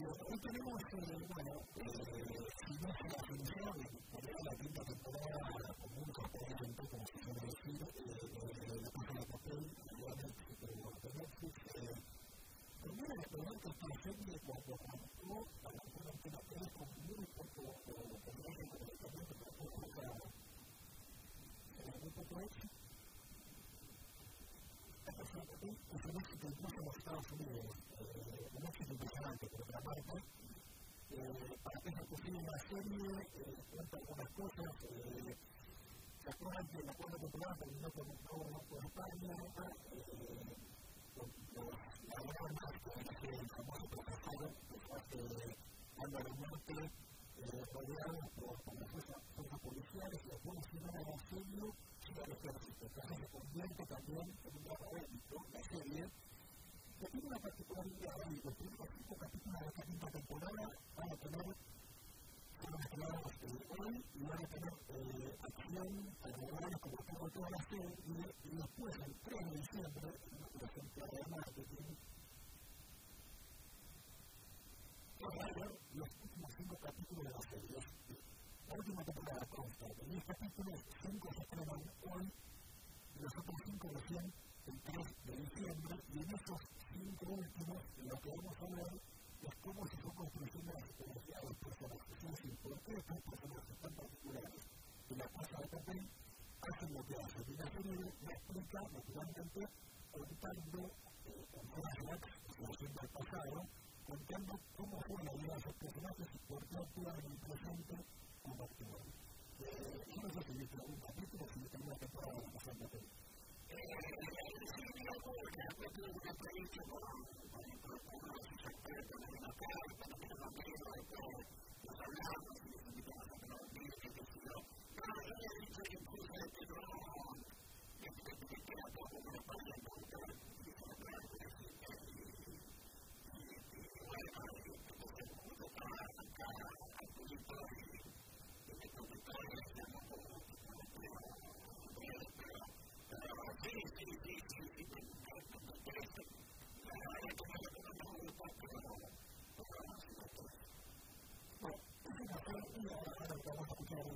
Hoy tenemos, bueno, si no se la función, en la quinta temporada, con como se suele decir, la de papel, la Netflix, de Netflix, también el que cuando tele con es un incluso en los Estados Unidos, eh, un por otra parte. Para que se una serie, eh, cosas. ¿Se acuerdan que el acuerdo popular terminó con un nuevo de con los que el famoso profesor, que de Álvaro Monte, rodeados por las fuerzas policiales, y práctica del ejército. Entonces se convierte también en un drama bélico, la serie, que tiene una particularidad, y los primeros cinco capítulos de esta quinta temporada van a tener van a quedar hoy y van a tener acción alrededor como tengo toda la serie y, después el 3 de diciembre, en una temporada de marketing, los últimos cinco capítulos de la serie última temporada consta de 10 capítulos, 5 se estrenan hoy, los otros 5 recién el 3 de diciembre, y en esos 5 últimos lo que vamos a ver es cómo se fue construyendo las experiencias de los personajes. Es decir, por qué estos personajes tan particulares de la casa de papel hacen lo que hacen. Y la serie lo explica naturalmente contando, eh, con pasado, contando cómo fue la Gracias.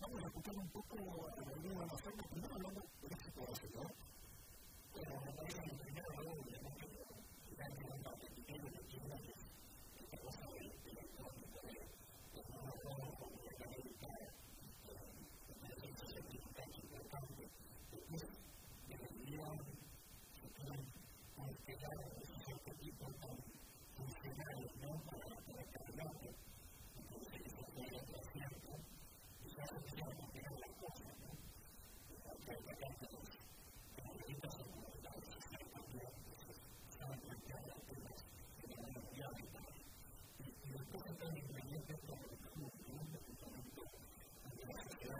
vamos a escuchar un poco a la vida de la primero hablando de la de la de la que tiene que ver con la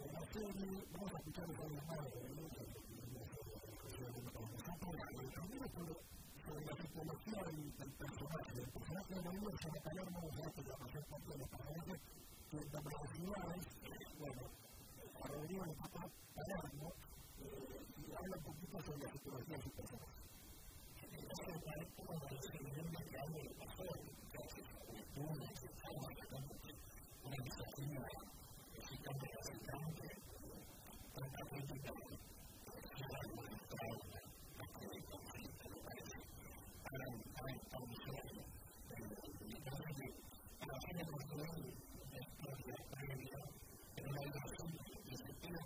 vamos a de también sobre la tipología del personaje. El personaje de María se va a la mayor parte de los personajes que la universidad es, bueno, a Rodrigo le toca Palermo y habla un poquito sobre la tipología del personaje. Entonces, para esto, bueno, es último, que yo como principio, que se cuenta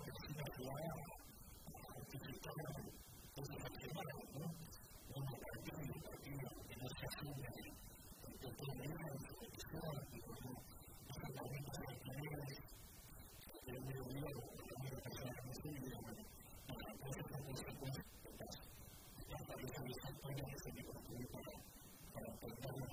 la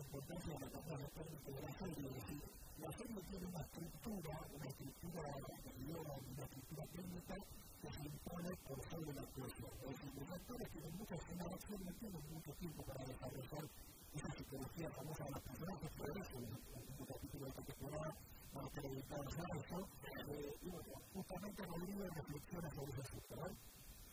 importancia de la cámara técnica de la serie, es decir, la tiene una estructura, una estructura de una estructura técnica que se impone por de la actuación. Es decir, los actores tienen mucha escena de no tienen mucho tiempo para desarrollar esa psicología famosa de los personajes, por eso el último capítulo de esta temporada a eso, y bueno, justamente Rodrigo reflexiona sobre ese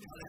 y